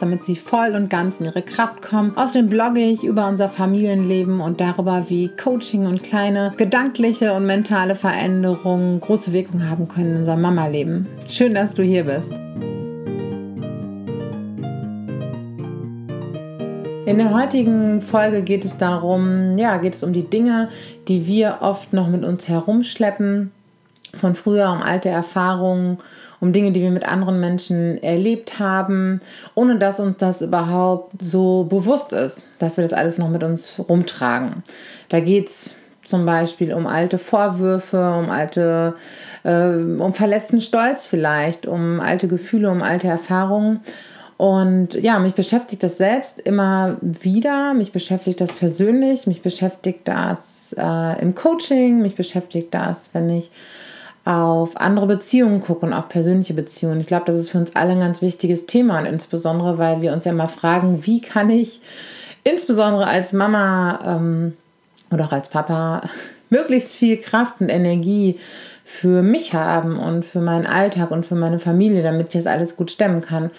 damit sie voll und ganz in ihre Kraft kommen. Außerdem blogge ich über unser Familienleben und darüber, wie Coaching und kleine gedankliche und mentale Veränderungen große Wirkung haben können in unserem Mama-Leben. Schön, dass du hier bist. In der heutigen Folge geht es darum, ja, geht es um die Dinge, die wir oft noch mit uns herumschleppen, von früher, um alte Erfahrungen, um Dinge, die wir mit anderen Menschen erlebt haben, ohne dass uns das überhaupt so bewusst ist, dass wir das alles noch mit uns rumtragen. Da geht es zum Beispiel um alte Vorwürfe, um alte, äh, um verletzten Stolz vielleicht, um alte Gefühle, um alte Erfahrungen. Und ja, mich beschäftigt das selbst immer wieder, mich beschäftigt das persönlich, mich beschäftigt das äh, im Coaching, mich beschäftigt das, wenn ich auf andere Beziehungen gucken, auf persönliche Beziehungen. Ich glaube, das ist für uns alle ein ganz wichtiges Thema und insbesondere, weil wir uns ja mal fragen, wie kann ich insbesondere als Mama ähm, oder auch als Papa möglichst viel Kraft und Energie für mich haben und für meinen Alltag und für meine Familie, damit ich das alles gut stemmen kann.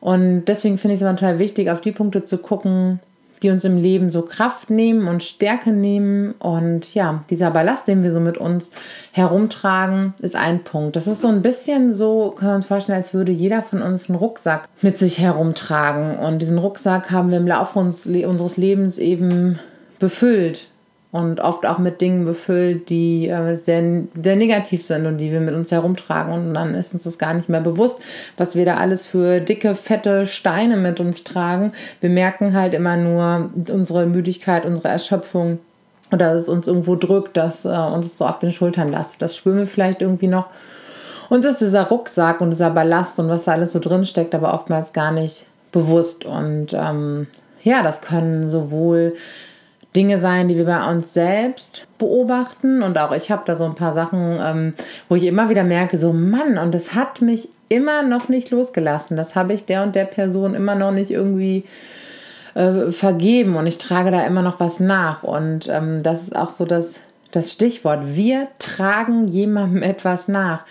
Und deswegen finde ich es immer total wichtig, auf die Punkte zu gucken, die uns im Leben so Kraft nehmen und Stärke nehmen. Und ja, dieser Ballast, den wir so mit uns herumtragen, ist ein Punkt. Das ist so ein bisschen so, können wir uns vorstellen, als würde jeder von uns einen Rucksack mit sich herumtragen. Und diesen Rucksack haben wir im Laufe unseres Lebens eben befüllt und oft auch mit Dingen befüllt, die äh, sehr, sehr negativ sind und die wir mit uns herumtragen. Und dann ist uns das gar nicht mehr bewusst, was wir da alles für dicke, fette Steine mit uns tragen. Wir merken halt immer nur unsere Müdigkeit, unsere Erschöpfung oder dass es uns irgendwo drückt, dass äh, uns so auf den Schultern lasst. Das spüren wir vielleicht irgendwie noch. Und das ist dieser Rucksack und dieser Ballast und was da alles so drin steckt, aber oftmals gar nicht bewusst. Und ähm, ja, das können sowohl Dinge sein, die wir bei uns selbst beobachten. Und auch ich habe da so ein paar Sachen, ähm, wo ich immer wieder merke, so Mann, und das hat mich immer noch nicht losgelassen. Das habe ich der und der Person immer noch nicht irgendwie äh, vergeben. Und ich trage da immer noch was nach. Und ähm, das ist auch so das, das Stichwort. Wir tragen jemandem etwas nach.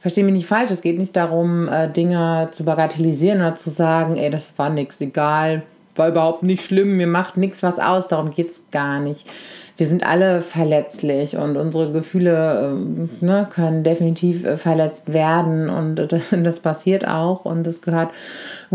Verstehe mich nicht falsch, es geht nicht darum, äh, Dinge zu bagatellisieren oder zu sagen, ey, das war nichts, egal, war überhaupt nicht schlimm, mir macht nichts was aus, darum geht es gar nicht. Wir sind alle verletzlich und unsere Gefühle äh, ne, können definitiv äh, verletzt werden und äh, das passiert auch und das gehört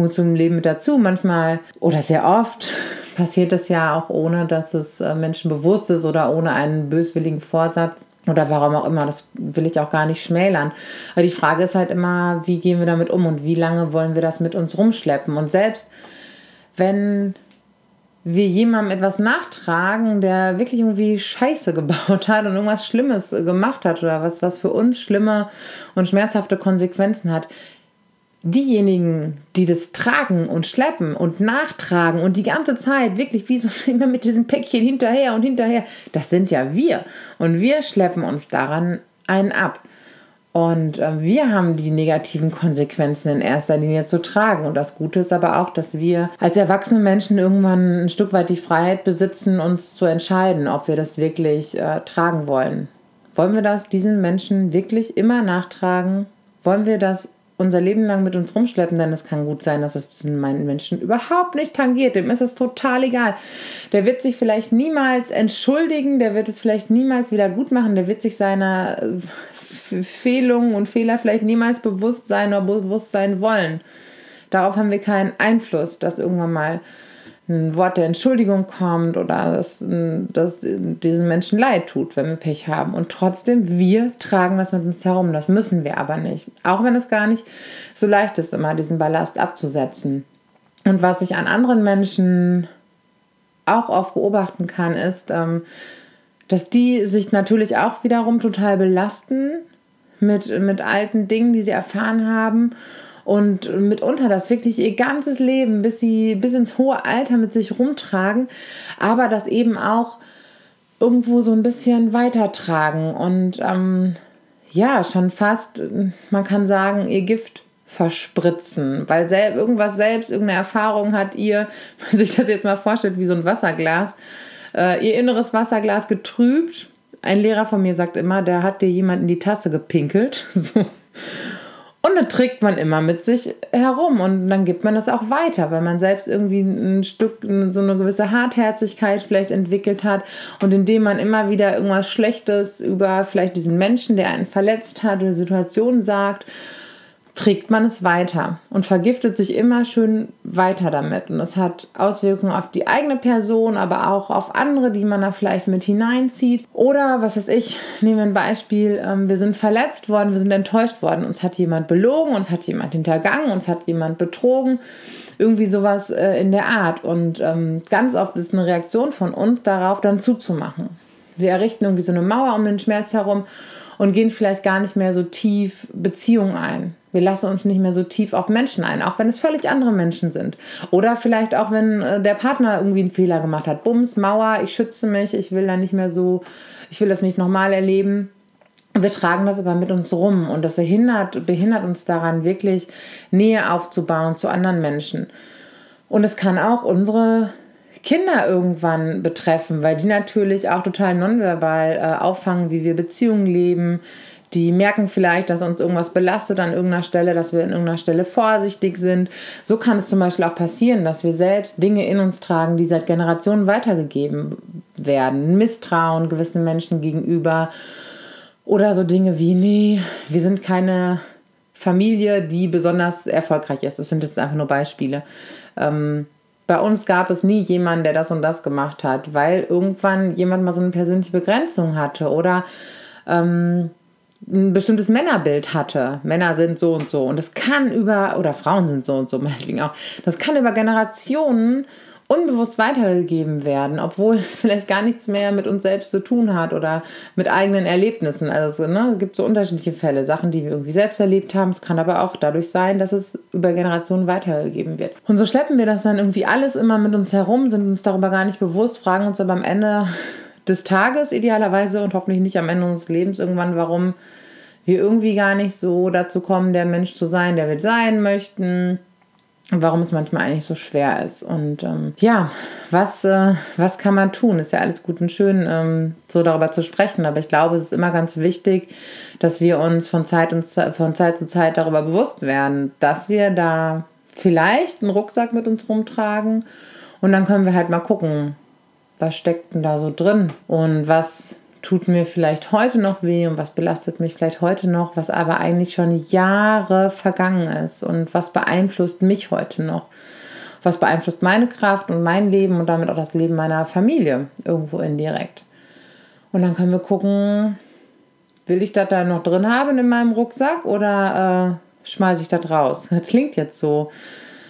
zum Leben mit dazu. Manchmal oder sehr oft passiert es ja auch ohne, dass es Menschen bewusst ist oder ohne einen böswilligen Vorsatz oder warum auch immer, das will ich auch gar nicht schmälern. Aber die Frage ist halt immer, wie gehen wir damit um und wie lange wollen wir das mit uns rumschleppen? Und selbst wenn wir jemandem etwas nachtragen, der wirklich irgendwie Scheiße gebaut hat und irgendwas Schlimmes gemacht hat oder was, was für uns schlimme und schmerzhafte Konsequenzen hat. Diejenigen, die das tragen und schleppen und nachtragen und die ganze Zeit wirklich wie so immer mit diesem Päckchen hinterher und hinterher, das sind ja wir. Und wir schleppen uns daran einen ab. Und äh, wir haben die negativen Konsequenzen in erster Linie zu tragen. Und das Gute ist aber auch, dass wir als erwachsene Menschen irgendwann ein Stück weit die Freiheit besitzen, uns zu entscheiden, ob wir das wirklich äh, tragen wollen. Wollen wir das diesen Menschen wirklich immer nachtragen? Wollen wir das unser Leben lang mit uns rumschleppen? Denn es kann gut sein, dass es diesen Menschen überhaupt nicht tangiert. Dem ist es total egal. Der wird sich vielleicht niemals entschuldigen, der wird es vielleicht niemals wieder gut machen, der wird sich seiner äh, Fehlungen und Fehler vielleicht niemals bewusst sein oder bewusst sein wollen. Darauf haben wir keinen Einfluss, dass irgendwann mal ein Wort der Entschuldigung kommt oder dass, dass diesen Menschen leid tut, wenn wir Pech haben. Und trotzdem, wir tragen das mit uns herum. Das müssen wir aber nicht. Auch wenn es gar nicht so leicht ist, immer diesen Ballast abzusetzen. Und was ich an anderen Menschen auch oft beobachten kann, ist, ähm, dass die sich natürlich auch wiederum total belasten mit, mit alten Dingen, die sie erfahren haben und mitunter das wirklich ihr ganzes Leben bis sie bis ins hohe Alter mit sich rumtragen, aber das eben auch irgendwo so ein bisschen weitertragen und ähm, ja, schon fast, man kann sagen, ihr Gift verspritzen, weil sel irgendwas selbst, irgendeine Erfahrung hat ihr, wenn man sich das jetzt mal vorstellt, wie so ein Wasserglas, äh, ihr inneres Wasserglas getrübt. Ein Lehrer von mir sagt immer, der hat dir jemand in die Tasse gepinkelt. So. Und dann trägt man immer mit sich herum und dann gibt man das auch weiter, weil man selbst irgendwie ein Stück, so eine gewisse Hartherzigkeit vielleicht entwickelt hat und indem man immer wieder irgendwas Schlechtes über vielleicht diesen Menschen, der einen verletzt hat oder Situationen sagt, trägt man es weiter und vergiftet sich immer schön weiter damit. Und das hat Auswirkungen auf die eigene Person, aber auch auf andere, die man da vielleicht mit hineinzieht. Oder, was weiß ich, nehmen wir ein Beispiel, ähm, wir sind verletzt worden, wir sind enttäuscht worden, uns hat jemand belogen, uns hat jemand hintergangen, uns hat jemand betrogen. Irgendwie sowas äh, in der Art. Und ähm, ganz oft ist eine Reaktion von uns darauf, dann zuzumachen. Wir errichten irgendwie so eine Mauer um den Schmerz herum und gehen vielleicht gar nicht mehr so tief Beziehungen ein. Wir lassen uns nicht mehr so tief auf Menschen ein, auch wenn es völlig andere Menschen sind. Oder vielleicht auch, wenn äh, der Partner irgendwie einen Fehler gemacht hat. Bums, Mauer, ich schütze mich, ich will da nicht mehr so, ich will das nicht nochmal erleben. Wir tragen das aber mit uns rum und das behindert, behindert uns daran, wirklich Nähe aufzubauen zu anderen Menschen. Und es kann auch unsere Kinder irgendwann betreffen, weil die natürlich auch total nonverbal äh, auffangen, wie wir Beziehungen leben. Die merken vielleicht, dass uns irgendwas belastet an irgendeiner Stelle, dass wir an irgendeiner Stelle vorsichtig sind. So kann es zum Beispiel auch passieren, dass wir selbst Dinge in uns tragen, die seit Generationen weitergegeben werden. Misstrauen gewissen Menschen gegenüber. Oder so Dinge wie, nee, wir sind keine Familie, die besonders erfolgreich ist. Das sind jetzt einfach nur Beispiele. Ähm, bei uns gab es nie jemanden, der das und das gemacht hat, weil irgendwann jemand mal so eine persönliche Begrenzung hatte oder ähm, ein bestimmtes Männerbild hatte. Männer sind so und so. Und das kann über, oder Frauen sind so und so, meinetwegen auch. Das kann über Generationen unbewusst weitergegeben werden, obwohl es vielleicht gar nichts mehr mit uns selbst zu tun hat oder mit eigenen Erlebnissen. Also ne, es gibt so unterschiedliche Fälle, Sachen, die wir irgendwie selbst erlebt haben. Es kann aber auch dadurch sein, dass es über Generationen weitergegeben wird. Und so schleppen wir das dann irgendwie alles immer mit uns herum, sind uns darüber gar nicht bewusst, fragen uns aber am Ende des Tages idealerweise und hoffentlich nicht am Ende unseres Lebens irgendwann, warum wir irgendwie gar nicht so dazu kommen, der Mensch zu sein, der wir sein möchten warum es manchmal eigentlich so schwer ist. Und ähm, ja, was, äh, was kann man tun? Ist ja alles gut und schön, ähm, so darüber zu sprechen. Aber ich glaube, es ist immer ganz wichtig, dass wir uns von Zeit, und von Zeit zu Zeit darüber bewusst werden, dass wir da vielleicht einen Rucksack mit uns rumtragen. Und dann können wir halt mal gucken, was steckt denn da so drin und was tut mir vielleicht heute noch weh und was belastet mich vielleicht heute noch, was aber eigentlich schon Jahre vergangen ist und was beeinflusst mich heute noch. Was beeinflusst meine Kraft und mein Leben und damit auch das Leben meiner Familie irgendwo indirekt. Und dann können wir gucken, will ich das da noch drin haben in meinem Rucksack oder äh, schmeiße ich das raus? Das klingt jetzt so,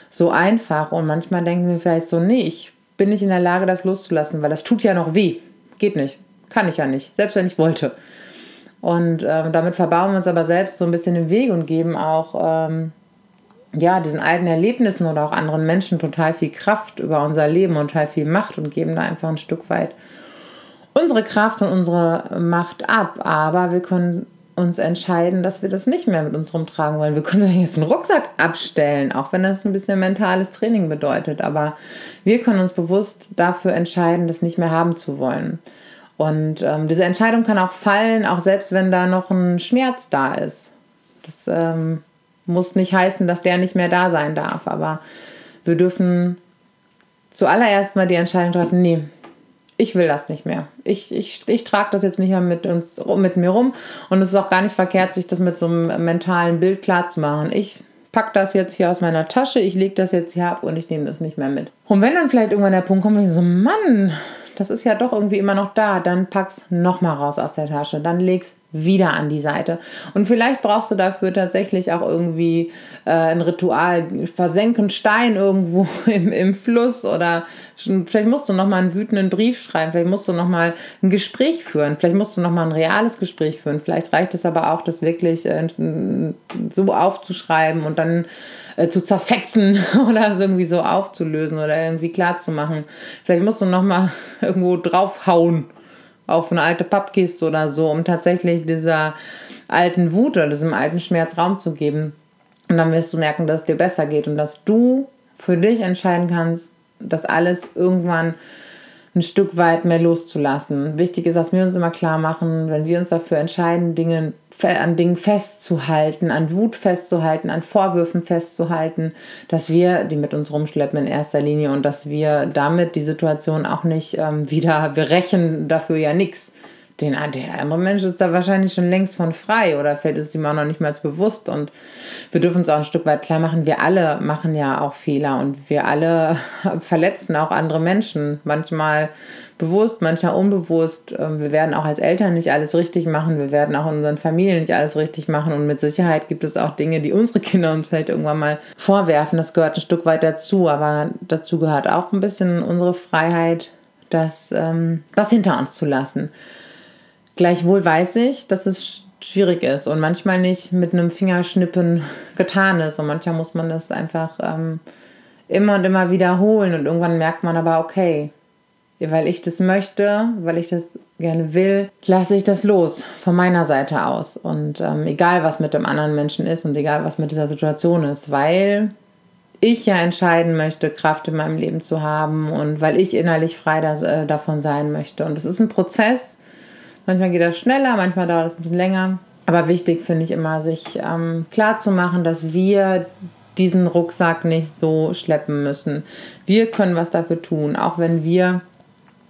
so einfach und manchmal denken wir vielleicht so, nee, ich bin nicht in der Lage, das loszulassen, weil das tut ja noch weh. Geht nicht. Kann ich ja nicht, selbst wenn ich wollte. Und ähm, damit verbauen wir uns aber selbst so ein bisschen den Weg und geben auch ähm, ja, diesen alten Erlebnissen oder auch anderen Menschen total viel Kraft über unser Leben und total viel Macht und geben da einfach ein Stück weit unsere Kraft und unsere Macht ab. Aber wir können uns entscheiden, dass wir das nicht mehr mit uns rumtragen wollen. Wir können jetzt einen Rucksack abstellen, auch wenn das ein bisschen mentales Training bedeutet. Aber wir können uns bewusst dafür entscheiden, das nicht mehr haben zu wollen. Und ähm, diese Entscheidung kann auch fallen, auch selbst wenn da noch ein Schmerz da ist. Das ähm, muss nicht heißen, dass der nicht mehr da sein darf, aber wir dürfen zuallererst mal die Entscheidung treffen, nee, ich will das nicht mehr. Ich, ich, ich trage das jetzt nicht mehr mit, uns, mit mir rum und es ist auch gar nicht verkehrt, sich das mit so einem mentalen Bild klar zu machen. Ich packe das jetzt hier aus meiner Tasche, ich lege das jetzt hier ab und ich nehme das nicht mehr mit. Und wenn dann vielleicht irgendwann der Punkt kommt, ich so, Mann, das ist ja doch irgendwie immer noch da, dann pack's nochmal raus aus der Tasche, dann leg's wieder an die Seite. Und vielleicht brauchst du dafür tatsächlich auch irgendwie äh, ein Ritual, versenken Stein irgendwo im, im Fluss oder vielleicht musst du nochmal einen wütenden Brief schreiben, vielleicht musst du nochmal ein Gespräch führen, vielleicht musst du nochmal ein reales Gespräch führen, vielleicht reicht es aber auch, das wirklich äh, so aufzuschreiben und dann äh, zu zerfetzen oder irgendwie so aufzulösen oder irgendwie klar zu machen. Vielleicht musst du nochmal irgendwo draufhauen auf eine alte Pappkiste oder so, um tatsächlich dieser alten Wut oder diesem alten Schmerz Raum zu geben. Und dann wirst du merken, dass es dir besser geht und dass du für dich entscheiden kannst, dass alles irgendwann ein Stück weit mehr loszulassen. Wichtig ist, dass wir uns immer klar machen, wenn wir uns dafür entscheiden, Dinge an Dingen festzuhalten, an Wut festzuhalten, an Vorwürfen festzuhalten, dass wir die mit uns rumschleppen in erster Linie und dass wir damit die Situation auch nicht ähm, wieder, wir rächen dafür ja nichts. Den, der andere Mensch ist da wahrscheinlich schon längst von frei oder fällt es ihm auch noch nicht mal bewusst. Und wir dürfen uns auch ein Stück weit klar machen, wir alle machen ja auch Fehler und wir alle verletzen auch andere Menschen. Manchmal bewusst, manchmal unbewusst. Ähm, wir werden auch als Eltern nicht alles richtig machen. Wir werden auch in unseren Familien nicht alles richtig machen. Und mit Sicherheit gibt es auch Dinge, die unsere Kinder uns vielleicht irgendwann mal vorwerfen. Das gehört ein Stück weit dazu. Aber dazu gehört auch ein bisschen unsere Freiheit, das, ähm, das hinter uns zu lassen. Gleichwohl weiß ich, dass es schwierig ist und manchmal nicht mit einem Fingerschnippen getan ist. Und manchmal muss man das einfach ähm, immer und immer wiederholen. Und irgendwann merkt man aber, okay, weil ich das möchte, weil ich das gerne will, lasse ich das los von meiner Seite aus. Und ähm, egal, was mit dem anderen Menschen ist und egal, was mit dieser Situation ist, weil ich ja entscheiden möchte, Kraft in meinem Leben zu haben und weil ich innerlich frei das, äh, davon sein möchte. Und es ist ein Prozess. Manchmal geht das schneller, manchmal dauert es ein bisschen länger. Aber wichtig finde ich immer, sich ähm, klar dass wir diesen Rucksack nicht so schleppen müssen. Wir können was dafür tun, auch wenn wir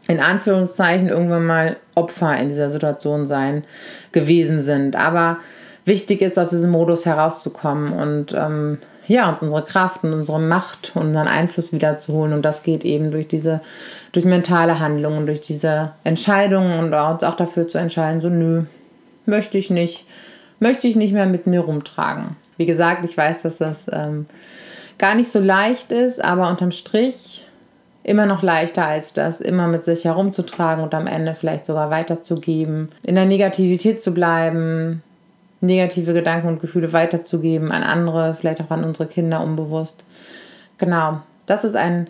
in Anführungszeichen irgendwann mal Opfer in dieser Situation sein gewesen sind. Aber wichtig ist, aus diesem Modus herauszukommen und ähm, ja, und unsere Kraft und unsere Macht und unseren Einfluss wiederzuholen. Und das geht eben durch diese, durch mentale Handlungen, durch diese Entscheidungen und uns auch dafür zu entscheiden, so nö, möchte ich nicht, möchte ich nicht mehr mit mir rumtragen. Wie gesagt, ich weiß, dass das ähm, gar nicht so leicht ist, aber unterm Strich immer noch leichter als das immer mit sich herumzutragen und am Ende vielleicht sogar weiterzugeben, in der Negativität zu bleiben, negative Gedanken und Gefühle weiterzugeben an andere, vielleicht auch an unsere Kinder unbewusst. Genau, das ist ein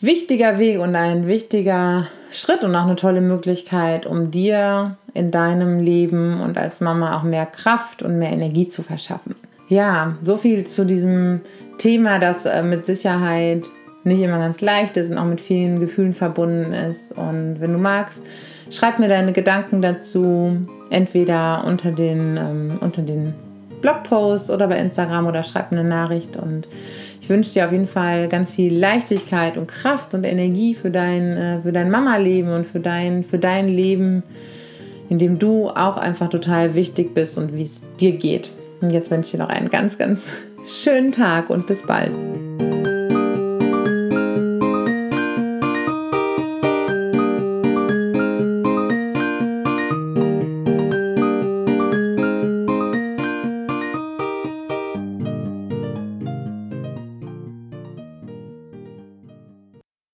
wichtiger Weg und ein wichtiger Schritt und auch eine tolle Möglichkeit, um dir in deinem Leben und als Mama auch mehr Kraft und mehr Energie zu verschaffen. Ja, so viel zu diesem Thema, das äh, mit Sicherheit nicht immer ganz leicht ist und auch mit vielen Gefühlen verbunden ist. Und wenn du magst, schreib mir deine Gedanken dazu, entweder unter den, ähm, unter den Blogpost oder bei Instagram oder schreib mir eine Nachricht. Und ich wünsche dir auf jeden Fall ganz viel Leichtigkeit und Kraft und Energie für dein, äh, für dein Mama-Leben und für dein, für dein Leben, in dem du auch einfach total wichtig bist und wie es dir geht. Und jetzt wünsche ich dir noch einen ganz, ganz schönen Tag und bis bald.